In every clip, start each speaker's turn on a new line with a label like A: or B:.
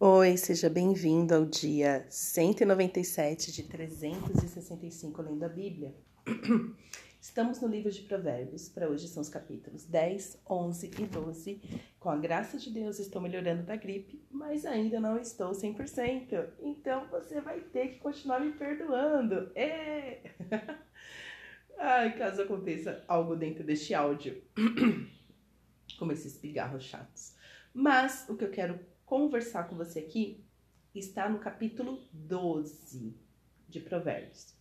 A: Oi, seja bem-vindo ao dia 197 de 365 lendo a Bíblia. Estamos no livro de Provérbios, para hoje são os capítulos 10, 11 e 12. Com a graça de Deus, estou melhorando da gripe, mas ainda não estou 100%. Então você vai ter que continuar me perdoando. É! Ai, caso aconteça algo dentro deste áudio, como esses pigarros chatos. Mas o que eu quero conversar com você aqui está no capítulo 12 de Provérbios.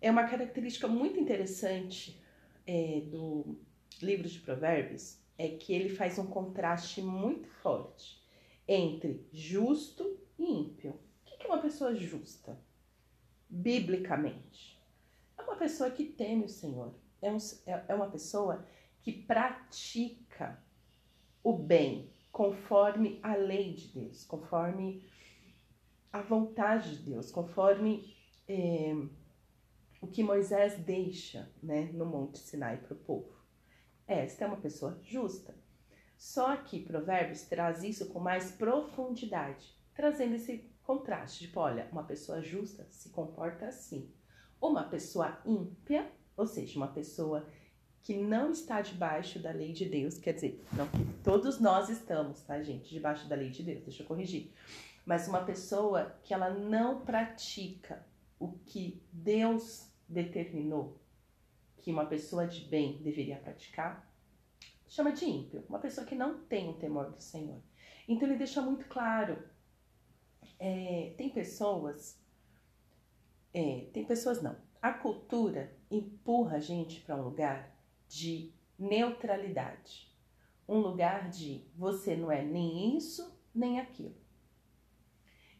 A: É uma característica muito interessante é, do livro de Provérbios é que ele faz um contraste muito forte entre justo e ímpio. O que é uma pessoa justa? Biblicamente, é uma pessoa que teme o Senhor, é, um, é, é uma pessoa que pratica o bem conforme a lei de Deus, conforme a vontade de Deus, conforme é, o que Moisés deixa né, no Monte Sinai para o povo. Esta é uma pessoa justa. Só que Provérbios traz isso com mais profundidade, trazendo esse contraste tipo, olha, uma pessoa justa se comporta assim. Uma pessoa ímpia, ou seja, uma pessoa que não está debaixo da lei de Deus, quer dizer, não que todos nós estamos, tá, gente, debaixo da lei de Deus, deixa eu corrigir. Mas uma pessoa que ela não pratica o que Deus determinou que uma pessoa de bem deveria praticar, chama de ímpio, uma pessoa que não tem o temor do Senhor. Então ele deixa muito claro. É, tem pessoas, é, tem pessoas não. A cultura empurra a gente para um lugar de neutralidade. Um lugar de você não é nem isso, nem aquilo.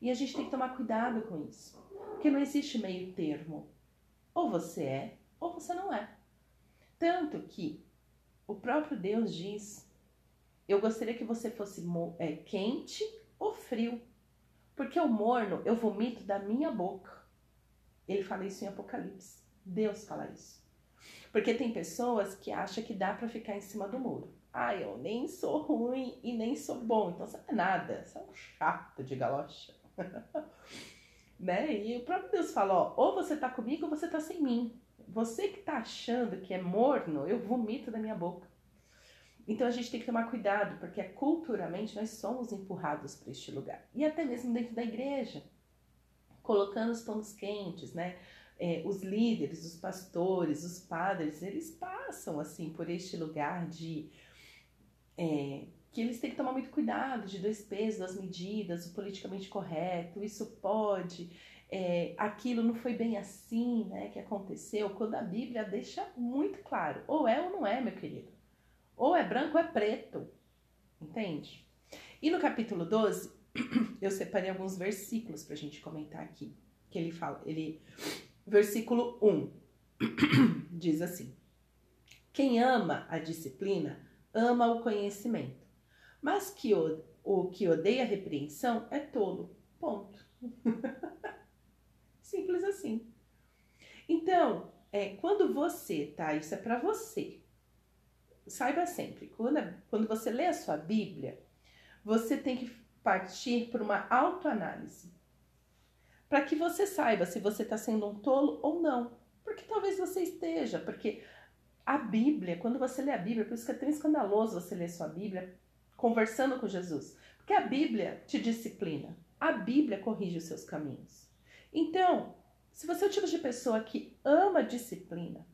A: E a gente tem que tomar cuidado com isso, porque não existe meio termo. Ou você é, ou você não é. Tanto que o próprio Deus diz: Eu gostaria que você fosse é, quente ou frio, porque o morno eu vomito da minha boca. Ele fala isso em Apocalipse. Deus fala isso. Porque tem pessoas que acham que dá para ficar em cima do muro. Ah, eu nem sou ruim e nem sou bom, então você não é nada, você é um chato de galocha. né? E o próprio Deus fala, ó, ou você tá comigo ou você tá sem mim. Você que tá achando que é morno, eu vomito da minha boca. Então a gente tem que tomar cuidado, porque culturalmente nós somos empurrados para este lugar. E até mesmo dentro da igreja, colocando os tons quentes, né? É, os líderes, os pastores, os padres, eles passam assim por este lugar de é, que eles têm que tomar muito cuidado de dois pesos, duas medidas, o politicamente correto, isso pode, é, aquilo não foi bem assim, né, que aconteceu, quando a Bíblia deixa muito claro, ou é ou não é, meu querido, ou é branco ou é preto, entende? E no capítulo 12, eu separei alguns versículos para a gente comentar aqui, que ele fala, ele versículo 1 diz assim: Quem ama a disciplina ama o conhecimento, mas que o, o que odeia a repreensão é tolo. Ponto. Simples assim. Então, é, quando você, tá? Isso é para você. Saiba sempre, quando, quando você lê a sua Bíblia, você tem que partir por uma autoanálise para que você saiba se você está sendo um tolo ou não. Porque talvez você esteja, porque a Bíblia, quando você lê a Bíblia, por isso que é tão escandaloso você ler sua Bíblia conversando com Jesus. Porque a Bíblia te disciplina, a Bíblia corrige os seus caminhos. Então, se você é o tipo de pessoa que ama disciplina,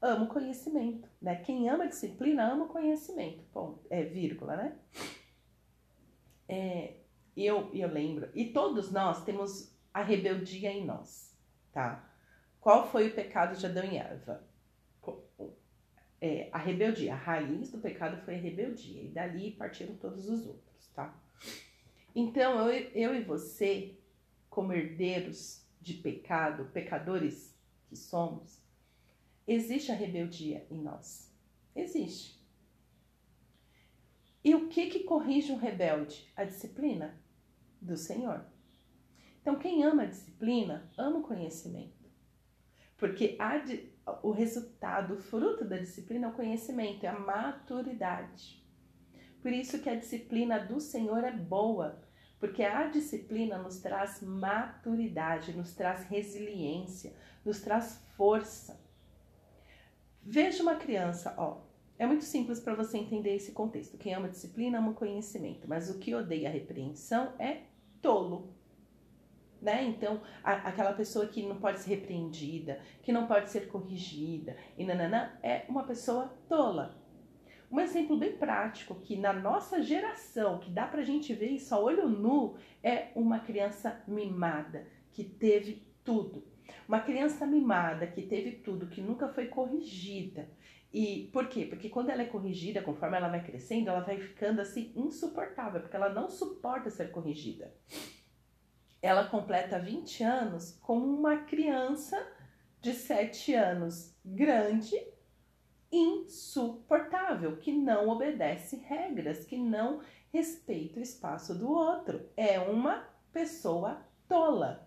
A: ama o conhecimento, né? Quem ama disciplina ama o conhecimento, ponto, é vírgula, né? É, e eu, eu lembro, e todos nós temos a rebeldia em nós, tá? Qual foi o pecado de Adão e Eva? É, a rebeldia, a raiz do pecado foi a rebeldia, e dali partiram todos os outros, tá? Então, eu, eu e você, como herdeiros de pecado, pecadores que somos, existe a rebeldia em nós. Existe. E o que que corrige um rebelde? A disciplina do Senhor. Então, quem ama a disciplina, ama o conhecimento. Porque o resultado, o fruto da disciplina é o conhecimento, é a maturidade. Por isso que a disciplina do Senhor é boa, porque a disciplina nos traz maturidade, nos traz resiliência, nos traz força. Veja uma criança, ó, é muito simples para você entender esse contexto. Quem ama disciplina ama conhecimento, mas o que odeia a repreensão é tolo. Né? Então, a, aquela pessoa que não pode ser repreendida, que não pode ser corrigida, e nananã, é uma pessoa tola. Um exemplo bem prático que na nossa geração, que dá pra gente ver isso a olho nu, é uma criança mimada, que teve tudo. Uma criança mimada que teve tudo, que nunca foi corrigida. E por quê? Porque quando ela é corrigida, conforme ela vai crescendo, ela vai ficando assim insuportável, porque ela não suporta ser corrigida. Ela completa 20 anos como uma criança de 7 anos, grande, insuportável, que não obedece regras, que não respeita o espaço do outro. É uma pessoa tola.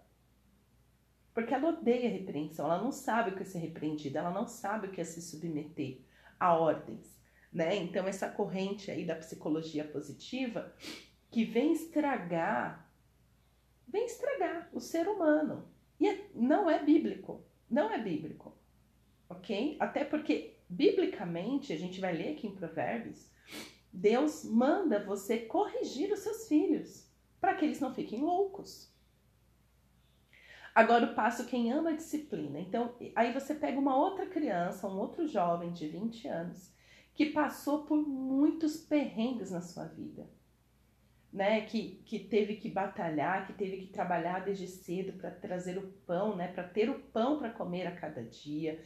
A: Porque ela odeia repreensão, ela não sabe o que é ser repreendida, ela não sabe o que é se submeter a ordens, né? Então essa corrente aí da psicologia positiva que vem estragar, vem estragar o ser humano. E é, não é bíblico, não é bíblico, ok? Até porque biblicamente, a gente vai ler aqui em Provérbios, Deus manda você corrigir os seus filhos para que eles não fiquem loucos. Agora o passo quem ama a disciplina. Então, aí você pega uma outra criança, um outro jovem de 20 anos, que passou por muitos perrengues na sua vida. Né, que, que teve que batalhar, que teve que trabalhar desde cedo para trazer o pão, né, para ter o pão para comer a cada dia,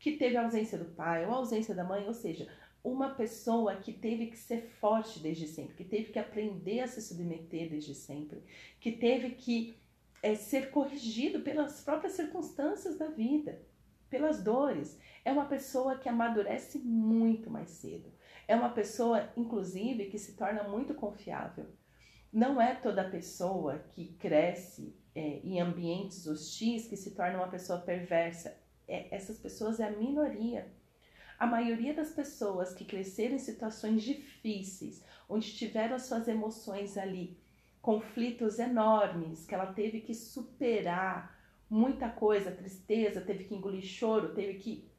A: que teve a ausência do pai ou a ausência da mãe, ou seja, uma pessoa que teve que ser forte desde sempre, que teve que aprender a se submeter desde sempre, que teve que é, ser corrigido pelas próprias circunstâncias da vida, pelas dores. É uma pessoa que amadurece muito mais cedo. É uma pessoa, inclusive, que se torna muito confiável. Não é toda pessoa que cresce é, em ambientes hostis que se torna uma pessoa perversa é, essas pessoas é a minoria. A maioria das pessoas que cresceram em situações difíceis, onde tiveram as suas emoções ali, conflitos enormes, que ela teve que superar muita coisa, tristeza, teve que engolir choro, teve que.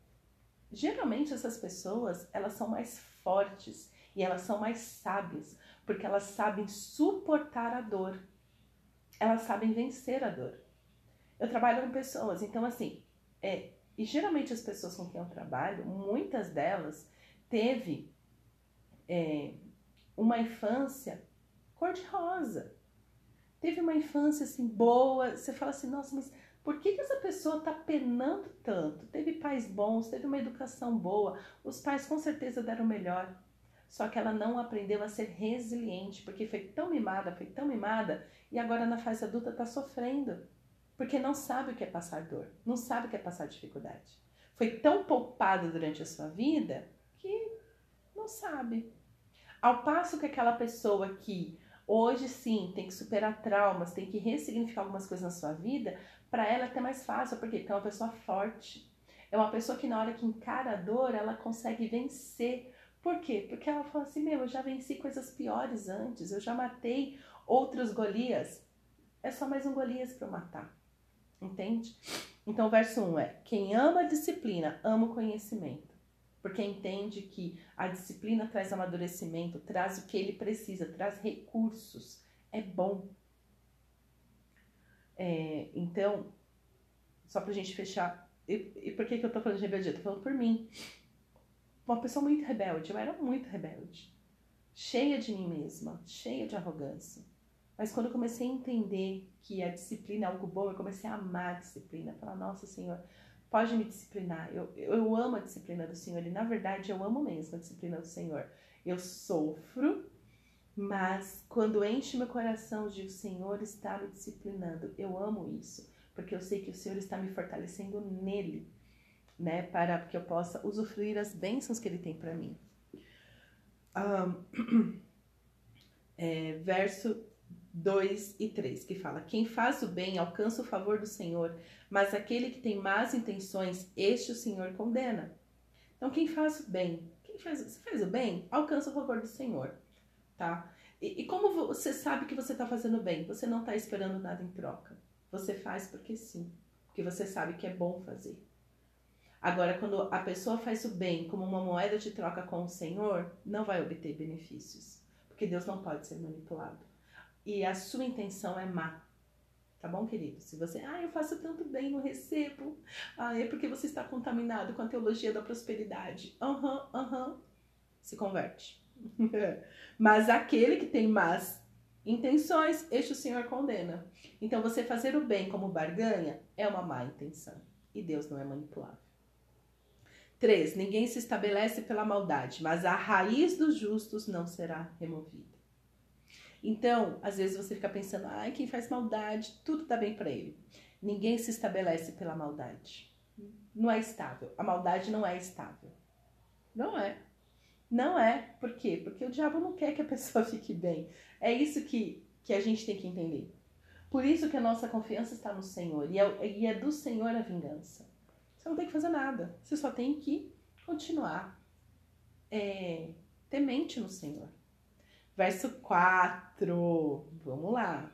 A: Geralmente essas pessoas, elas são mais fortes e elas são mais sábias, porque elas sabem suportar a dor. Elas sabem vencer a dor. Eu trabalho com pessoas, então assim, é, e geralmente as pessoas com quem eu trabalho, muitas delas teve é, uma infância cor-de-rosa. Teve uma infância assim boa. Você fala assim, nossa, mas por que, que essa pessoa está penando tanto? Teve pais bons, teve uma educação boa, os pais com certeza deram melhor. Só que ela não aprendeu a ser resiliente, porque foi tão mimada, foi tão mimada, e agora na fase adulta está sofrendo porque não sabe o que é passar dor, não sabe o que é passar dificuldade. Foi tão poupado durante a sua vida que não sabe. Ao passo que aquela pessoa que hoje sim tem que superar traumas, tem que ressignificar algumas coisas na sua vida, para ela é até mais fácil, porque é uma pessoa forte. É uma pessoa que na hora que encara a dor, ela consegue vencer. Por quê? Porque ela fala assim, meu, eu já venci coisas piores antes, eu já matei outros Golias. É só mais um Golias para eu matar. Entende? Então, o verso 1 é: quem ama a disciplina, ama o conhecimento. Porque entende que a disciplina traz amadurecimento, traz o que ele precisa, traz recursos. É bom. É, então, só pra gente fechar. E, e por que, que eu tô falando de rebeldia? tô falando por mim. Uma pessoa muito rebelde. Eu era muito rebelde. Cheia de mim mesma, cheia de arrogância. Mas quando eu comecei a entender que a disciplina é algo bom, eu comecei a amar a disciplina. Falar, nossa Senhor, pode me disciplinar. Eu, eu amo a disciplina do Senhor e, na verdade, eu amo mesmo a disciplina do Senhor. Eu sofro, mas quando enche meu coração de o Senhor está me disciplinando, eu amo isso, porque eu sei que o Senhor está me fortalecendo nele, né, para que eu possa usufruir as bênçãos que Ele tem para mim. Um, é, verso 2 e 3, que fala: Quem faz o bem alcança o favor do Senhor, mas aquele que tem más intenções, este o Senhor condena. Então, quem faz o bem, quem faz, você faz o bem, alcança o favor do Senhor. tá? E, e como você sabe que você está fazendo bem? Você não está esperando nada em troca. Você faz porque sim, porque você sabe que é bom fazer. Agora, quando a pessoa faz o bem como uma moeda de troca com o Senhor, não vai obter benefícios, porque Deus não pode ser manipulado. E a sua intenção é má. Tá bom, querido? Se você, ah, eu faço tanto bem, não recebo. Ah, é porque você está contaminado com a teologia da prosperidade. Aham, uhum, aham. Uhum. Se converte. Mas aquele que tem más intenções, este o Senhor condena. Então, você fazer o bem como barganha é uma má intenção. E Deus não é manipulável. 3. Ninguém se estabelece pela maldade, mas a raiz dos justos não será removida. Então, às vezes você fica pensando, ai, quem faz maldade, tudo dá bem para ele. Ninguém se estabelece pela maldade. Não é estável. A maldade não é estável. Não é. Não é. Por quê? Porque o diabo não quer que a pessoa fique bem. É isso que, que a gente tem que entender. Por isso que a nossa confiança está no Senhor. E é, e é do Senhor a vingança. Você não tem que fazer nada. Você só tem que continuar é, temente no Senhor. Verso 4. Vamos lá.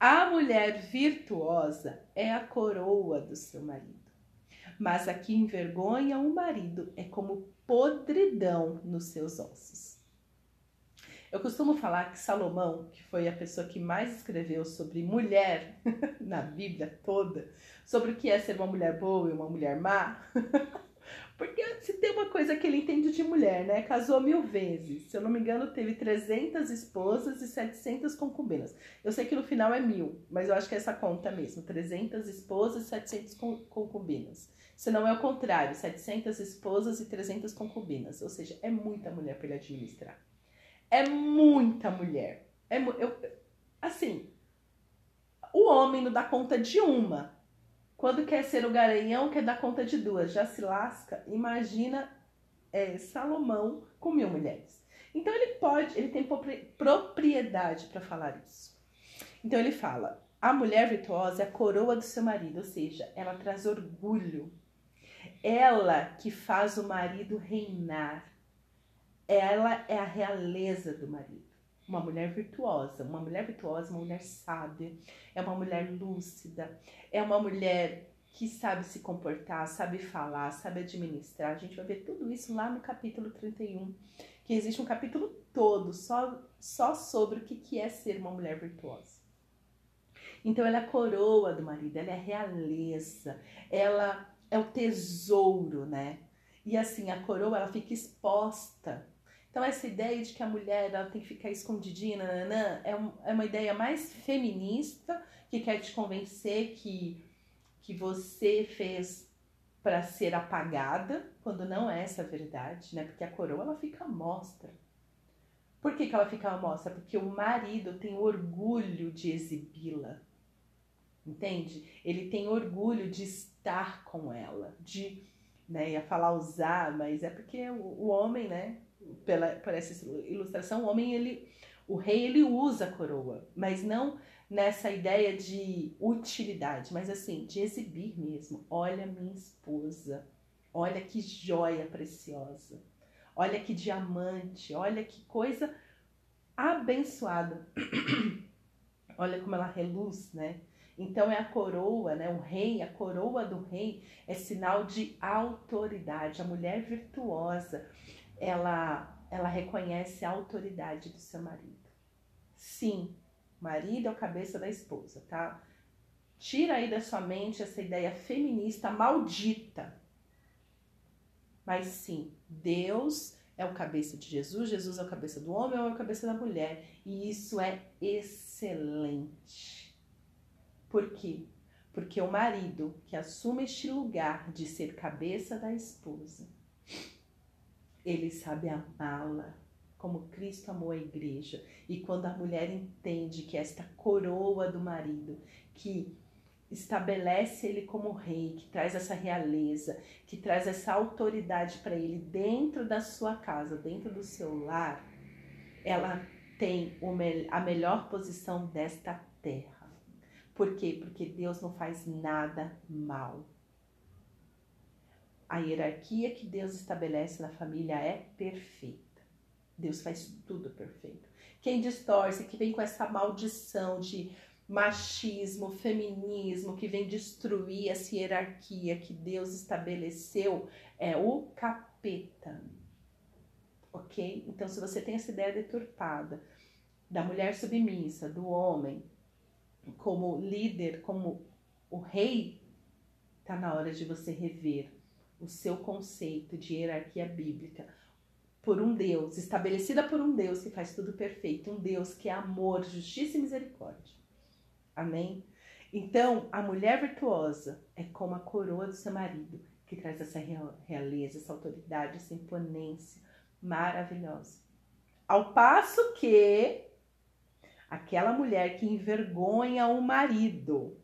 A: A mulher virtuosa é a coroa do seu marido. Mas a que envergonha o marido é como podridão nos seus ossos. Eu costumo falar que Salomão, que foi a pessoa que mais escreveu sobre mulher na Bíblia toda, sobre o que é ser uma mulher boa e uma mulher má, porque se tem coisa que ele entende de mulher, né? Casou mil vezes. Se eu não me engano, teve 300 esposas e 700 concubinas. Eu sei que no final é mil, mas eu acho que é essa conta mesmo: 300 esposas e 700 concubinas. Se não é o contrário, 700 esposas e 300 concubinas. Ou seja, é muita mulher para ele administrar. É muita mulher. É, eu, assim, o homem não dá conta de uma. Quando quer ser o garanhão, quer dar conta de duas. Já se lasca. Imagina é, Salomão com mil mulheres. Então ele pode, ele tem propriedade para falar isso. Então ele fala: a mulher virtuosa é a coroa do seu marido, ou seja, ela traz orgulho ela que faz o marido reinar. Ela é a realeza do marido. Uma mulher virtuosa. Uma mulher virtuosa, uma mulher sábia. É uma mulher lúcida. É uma mulher que sabe se comportar, sabe falar, sabe administrar. A gente vai ver tudo isso lá no capítulo 31. Que existe um capítulo todo só, só sobre o que, que é ser uma mulher virtuosa. Então ela é a coroa do marido, ela é a realeza, ela é o tesouro, né? E assim, a coroa ela fica exposta. Então essa ideia de que a mulher ela tem que ficar escondidinha, nananã, é, um, é uma ideia mais feminista que quer te convencer que, que você fez para ser apagada, quando não é essa a verdade, né? Porque a coroa ela fica à mostra. Por que, que ela fica à mostra? Porque o marido tem orgulho de exibi-la entende? Ele tem orgulho de estar com ela, de, né, ia falar usar, mas é porque o, o homem, né, pela, por essa ilustração, o homem, ele, o rei, ele usa a coroa, mas não nessa ideia de utilidade, mas assim, de exibir mesmo. Olha minha esposa, olha que joia preciosa, olha que diamante, olha que coisa abençoada. olha como ela reluz, né? Então é a coroa, né? O rei, a coroa do rei é sinal de autoridade. A mulher virtuosa, ela ela reconhece a autoridade do seu marido. Sim, marido é o cabeça da esposa, tá? Tira aí da sua mente essa ideia feminista maldita. Mas sim, Deus é o cabeça de Jesus, Jesus é o cabeça do homem, é o cabeça da mulher. E isso é excelente. Por quê? Porque o marido que assume este lugar de ser cabeça da esposa, ele sabe amá-la como Cristo amou a igreja. E quando a mulher entende que esta coroa do marido, que estabelece ele como rei, que traz essa realeza, que traz essa autoridade para ele dentro da sua casa, dentro do seu lar, ela tem a melhor posição desta terra. Por quê? Porque Deus não faz nada mal. A hierarquia que Deus estabelece na família é perfeita. Deus faz tudo perfeito. quem distorce, que vem com essa maldição de machismo, feminismo, que vem destruir essa hierarquia que Deus estabeleceu, é o capeta. Ok? Então, se você tem essa ideia deturpada da mulher submissa, do homem como líder, como o rei, tá na hora de você rever o seu conceito de hierarquia bíblica por um Deus, estabelecida por um Deus que faz tudo perfeito, um Deus que é amor, justiça e misericórdia. Amém? Então, a mulher virtuosa é como a coroa do seu marido, que traz essa realeza, essa autoridade, essa imponência maravilhosa. Ao passo que aquela mulher que envergonha o marido,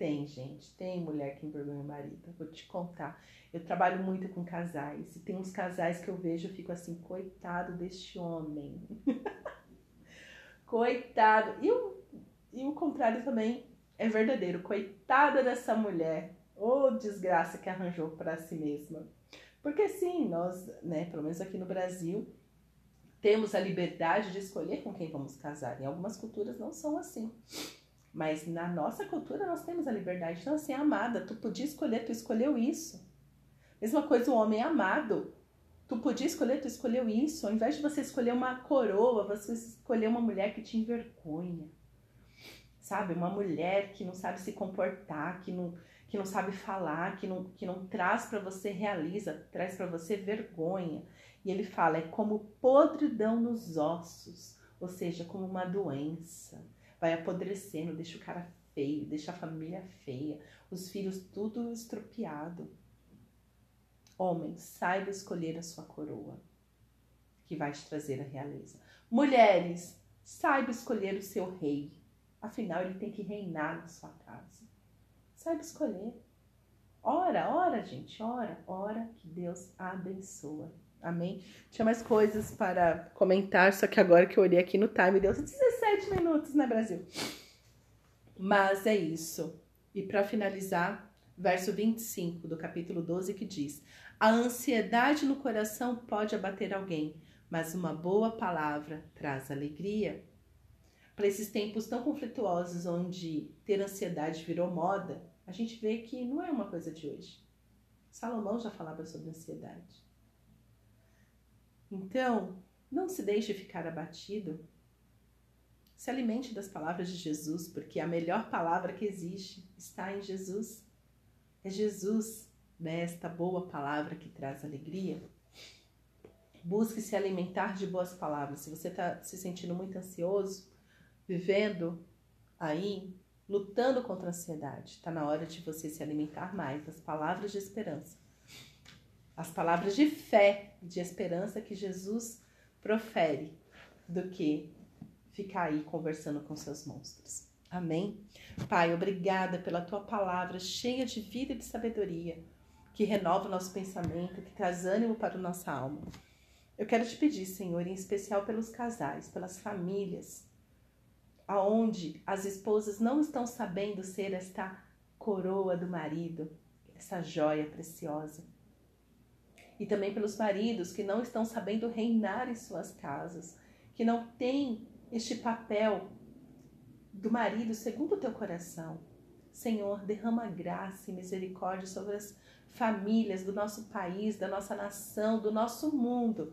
A: tem, gente, tem mulher que envergonha o marido, vou te contar. Eu trabalho muito com casais e tem uns casais que eu vejo e fico assim, coitado deste homem. coitado. E o, e o contrário também é verdadeiro. Coitada dessa mulher. Ô oh, desgraça que arranjou para si mesma. Porque sim, nós, né, pelo menos aqui no Brasil, temos a liberdade de escolher com quem vamos casar. Em algumas culturas não são assim. Mas na nossa cultura nós temos a liberdade. Então, assim, amada, tu podia escolher, tu escolheu isso. Mesma coisa o homem amado. Tu podia escolher, tu escolheu isso. Ao invés de você escolher uma coroa, você escolheu uma mulher que te envergonha. Sabe? Uma mulher que não sabe se comportar, que não, que não sabe falar, que não, que não traz para você realiza, traz para você vergonha. E ele fala, é como podridão nos ossos, ou seja, como uma doença. Vai apodrecendo, deixa o cara feio, deixa a família feia, os filhos tudo estropiado. Homem, saiba escolher a sua coroa, que vai te trazer a realeza. Mulheres, saiba escolher o seu rei. Afinal, ele tem que reinar na sua casa. Saiba escolher. Ora, ora, gente, ora, ora, que Deus abençoa. Amém? Tinha mais coisas para comentar, só que agora que eu olhei aqui no time, deu 17 minutos, né, Brasil? Mas é isso. E para finalizar, verso 25 do capítulo 12 que diz: a ansiedade no coração pode abater alguém, mas uma boa palavra traz alegria. Para esses tempos tão conflituosos, onde ter ansiedade virou moda, a gente vê que não é uma coisa de hoje. Salomão já falava sobre ansiedade. Então, não se deixe ficar abatido. Se alimente das palavras de Jesus, porque a melhor palavra que existe está em Jesus. É Jesus desta boa palavra que traz alegria. Busque se alimentar de boas palavras. Se você está se sentindo muito ansioso, vivendo aí, lutando contra a ansiedade, está na hora de você se alimentar mais das palavras de esperança. As palavras de fé e de esperança que Jesus profere, do que ficar aí conversando com seus monstros. Amém? Pai, obrigada pela tua palavra cheia de vida e de sabedoria que renova o nosso pensamento, que traz ânimo para a nossa alma. Eu quero te pedir, Senhor, em especial pelos casais, pelas famílias, aonde as esposas não estão sabendo ser esta coroa do marido, essa joia preciosa. E também pelos maridos que não estão sabendo reinar em suas casas, que não têm este papel do marido segundo o teu coração. Senhor, derrama graça e misericórdia sobre as famílias do nosso país, da nossa nação, do nosso mundo.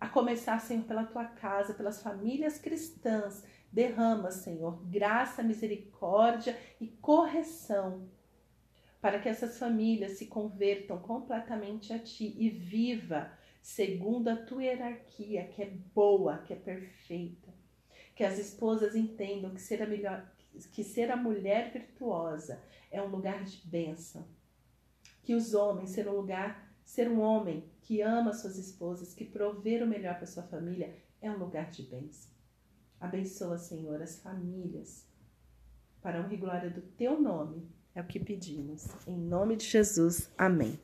A: A começar, Senhor, pela tua casa, pelas famílias cristãs. Derrama, Senhor, graça, misericórdia e correção para que essas famílias se convertam completamente a ti e viva segundo a tua hierarquia, que é boa, que é perfeita. Que as esposas entendam que ser a melhor, que ser a mulher virtuosa é um lugar de bênção, que os homens ser um lugar, ser um homem que ama suas esposas, que prover o melhor para sua família, é um lugar de bênção. Abençoa, Senhor, as famílias, para honra e glória do teu nome, é o que pedimos. Em nome de Jesus, amém.